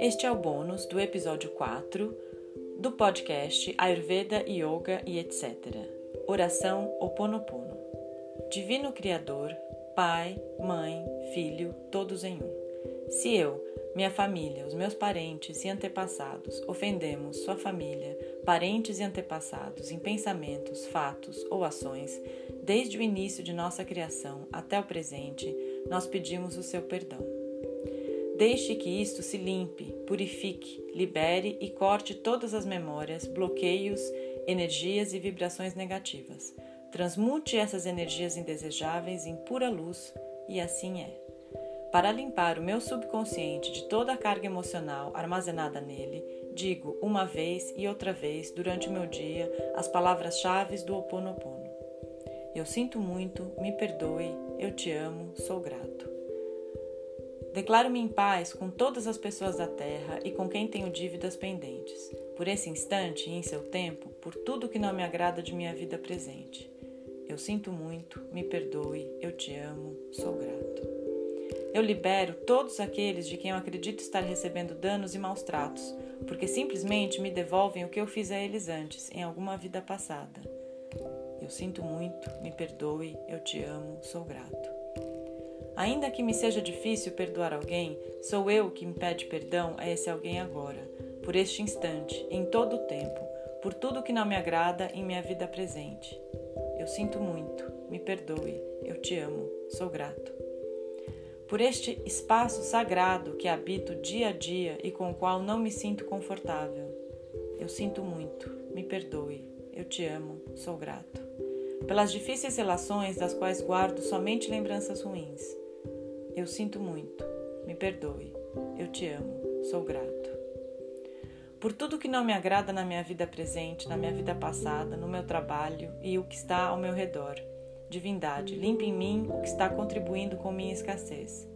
Este é o bônus do episódio 4 do podcast Ayurveda, Yoga e etc. Oração Oponopono. Divino Criador, Pai, Mãe, Filho, todos em um. Se eu, minha família, os meus parentes e antepassados ofendemos sua família, parentes e antepassados em pensamentos, fatos ou ações, desde o início de nossa criação até o presente, nós pedimos o seu perdão. Deixe que isto se limpe, purifique, libere e corte todas as memórias, bloqueios, energias e vibrações negativas. Transmute essas energias indesejáveis em pura luz e assim é. Para limpar o meu subconsciente de toda a carga emocional armazenada nele, digo uma vez e outra vez durante o meu dia as palavras-chave do Ho Oponopono. Eu sinto muito, me perdoe, eu te amo, sou grato. Declaro-me em paz com todas as pessoas da terra e com quem tenho dívidas pendentes, por esse instante e em seu tempo, por tudo que não me agrada de minha vida presente. Eu sinto muito, me perdoe, eu te amo, sou grato. Eu libero todos aqueles de quem eu acredito estar recebendo danos e maus tratos, porque simplesmente me devolvem o que eu fiz a eles antes, em alguma vida passada. Eu sinto muito, me perdoe, eu te amo, sou grato. Ainda que me seja difícil perdoar alguém, sou eu que me pede perdão a esse alguém agora, por este instante, em todo o tempo, por tudo que não me agrada em minha vida presente. Eu sinto muito, me perdoe, eu te amo, sou grato. Por este espaço sagrado que habito dia a dia e com o qual não me sinto confortável. Eu sinto muito, me perdoe, eu te amo, sou grato. Pelas difíceis relações das quais guardo somente lembranças ruins eu sinto muito. Me perdoe. Eu te amo. Sou grato. Por tudo que não me agrada na minha vida presente, na minha vida passada, no meu trabalho e o que está ao meu redor. Divindade, limpe em mim o que está contribuindo com minha escassez.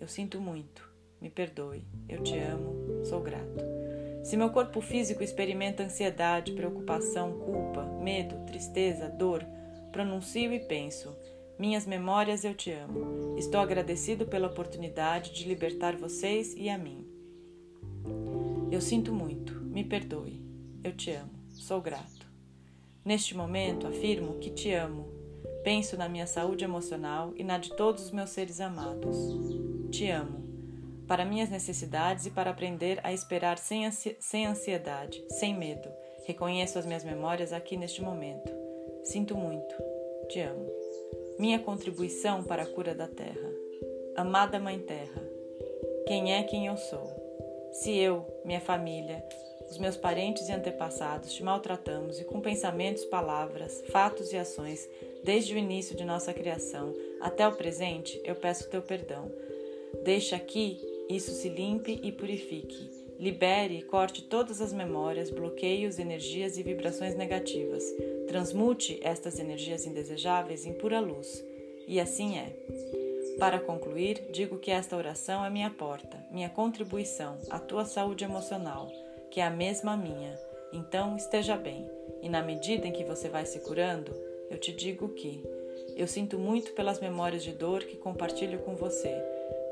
Eu sinto muito. Me perdoe. Eu te amo. Sou grato. Se meu corpo físico experimenta ansiedade, preocupação, culpa, medo, tristeza, dor, pronuncio e penso: minhas memórias, eu te amo. Estou agradecido pela oportunidade de libertar vocês e a mim. Eu sinto muito, me perdoe. Eu te amo, sou grato. Neste momento, afirmo que te amo. Penso na minha saúde emocional e na de todos os meus seres amados. Te amo. Para minhas necessidades e para aprender a esperar sem, ansi sem ansiedade, sem medo. Reconheço as minhas memórias aqui neste momento. Sinto muito. Te amo minha contribuição para a cura da terra. Amada Mãe Terra, quem é quem eu sou? Se eu, minha família, os meus parentes e antepassados te maltratamos e com pensamentos, palavras, fatos e ações, desde o início de nossa criação até o presente, eu peço teu perdão. Deixa aqui isso se limpe e purifique. Libere e corte todas as memórias, bloqueios, energias e vibrações negativas. Transmute estas energias indesejáveis em pura luz. E assim é. Para concluir, digo que esta oração é minha porta, minha contribuição à tua saúde emocional, que é a mesma minha. Então esteja bem, e na medida em que você vai se curando, eu te digo que eu sinto muito pelas memórias de dor que compartilho com você.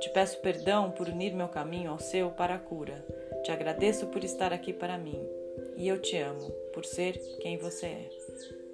Te peço perdão por unir meu caminho ao seu para a cura. Te agradeço por estar aqui para mim e eu te amo por ser quem você é.